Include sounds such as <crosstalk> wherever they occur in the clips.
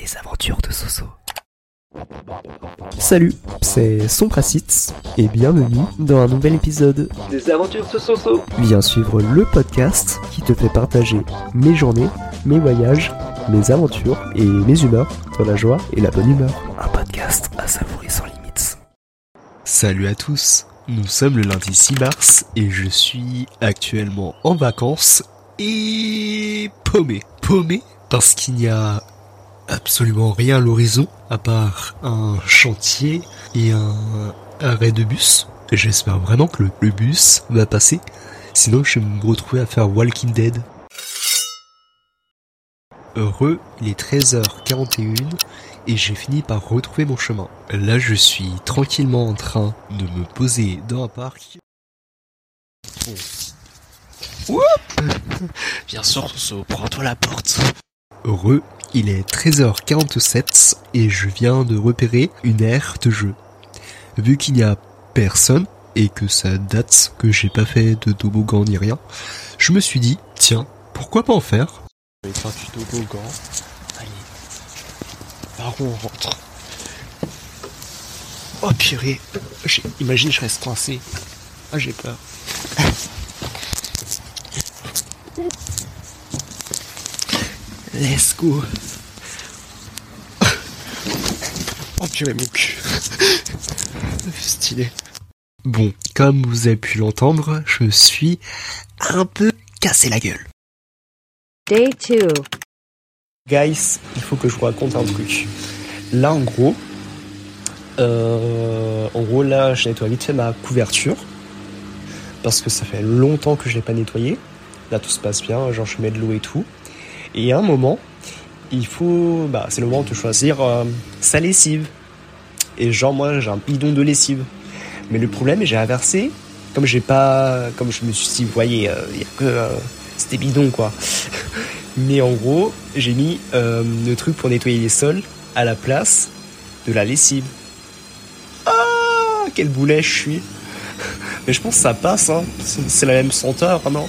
Les aventures de Soso. Salut, c'est Sompracitz et bienvenue dans un nouvel épisode. Des aventures de Soso. Viens suivre le podcast qui te fait partager mes journées, mes voyages, mes aventures et mes humeurs dans la joie et la bonne humeur. Un podcast à savourer sans limites. Salut à tous, nous sommes le lundi 6 mars et je suis actuellement en vacances et paumé. Paumé parce qu'il n'y a absolument rien à l'horizon à part un chantier et un arrêt de bus. J'espère vraiment que le, bus va passer, sinon je vais me retrouver à faire Walking Dead. Heureux, il est 13h41 et j'ai fini par retrouver mon chemin. Là, je suis tranquillement en train de me poser dans un parc. Oup Bien sûr, prends-toi la porte. Heureux, il est 13h47 et je viens de repérer une aire de jeu. Vu qu'il n'y a personne et que ça date que j'ai pas fait de toboggan ni rien, je me suis dit, tiens, pourquoi pas en faire? Je vais faire du toboggan. Allez. Par où on rentre Oh purée Imagine je reste coincé. Ah j'ai peur. Let's go Oh purée mon cul Stylé. Bon, comme vous avez pu l'entendre, je me suis un peu cassé la gueule. Day 2. Guys, il faut que je vous raconte un truc. Là, en gros, euh, en gros, là, je nettoie vite fait ma couverture parce que ça fait longtemps que je l'ai pas nettoyé. Là, tout se passe bien, genre je mets de l'eau et tout. Et à un moment, il faut, bah, c'est le moment de choisir euh, sa lessive. Et genre moi, j'ai un bidon de lessive. Mais le problème, j'ai inversé. Comme j'ai pas, comme je me suis dit, vous voyez, euh, y a que euh, c'était bidon quoi. <laughs> Mais en gros, j'ai mis le truc pour nettoyer les sols à la place de la lessive. Ah, quel boulet je suis. <laughs> Mais je pense que ça passe, hein. C'est la même senteur, non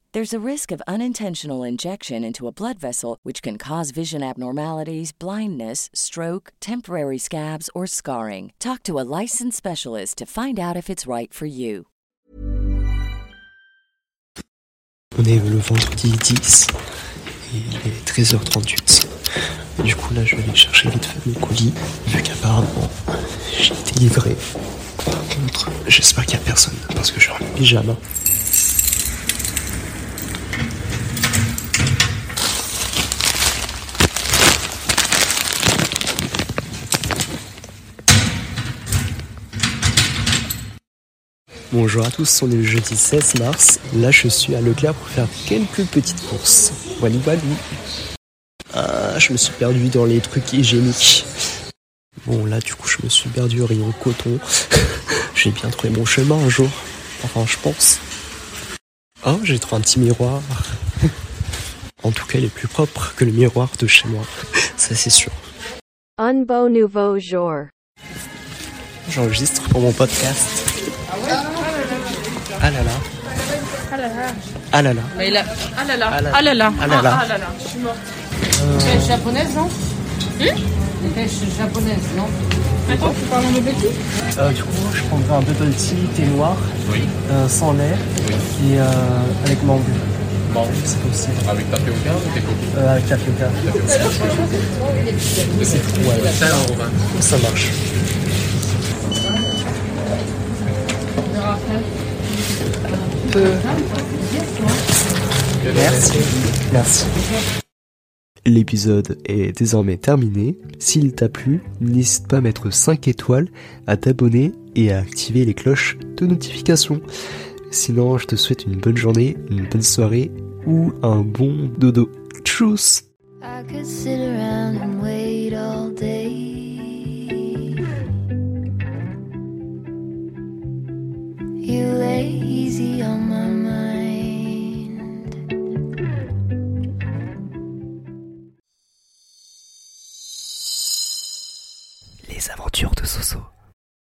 There's a risk of unintentional injection into a blood vessel, which can cause vision abnormalities, blindness, stroke, temporary scabs, or scarring. Talk to a licensed specialist to find out if it's right for you. On est le vendredi 10 et il est 13h38. Du coup là je vais aller chercher vite fait mon colis vu qu'apparemment j'ai été livré. Par contre j'espère qu'il n'y a personne parce que je suis en pyjama. Bonjour à tous, on est le jeudi 16 mars. Là, je suis à Leclerc pour faire quelques petites courses. Walou walou. Ah, je me suis perdu dans les trucs hygiéniques. Bon, là, du coup, je me suis perdu au rayon coton. <laughs> j'ai bien trouvé mon chemin un jour. Enfin, je pense. Oh, j'ai trouvé un petit miroir. <laughs> en tout cas, il est plus propre que le miroir de chez moi. <laughs> Ça, c'est sûr. Un beau nouveau jour. J'enregistre pour mon podcast. Ah là là. Ah là là. Ah là là. Mais il a... Ah là là. Ah là- Ah là. Ah là là. Ah là là. Je suis morte. Pêche japonaise, non Des pêches japonaises, non Attends, tu parles en bubble tea Euh, du coup, je prendrais un bubble tea, thé noir, euh, sans lait et euh, avec mangue. Mangue, c'est possible. Avec tapioca ou t'es coquille Euh, avec tapioca. C'est tout. Ouais, ouais. Ça. Ça Merci. Merci. L'épisode est désormais terminé. S'il t'a plu, n'hésite pas à mettre 5 étoiles, à t'abonner et à activer les cloches de notification. Sinon, je te souhaite une bonne journée, une bonne soirée ou un bon dodo. Tchuss I could sit around and wait all day. You lay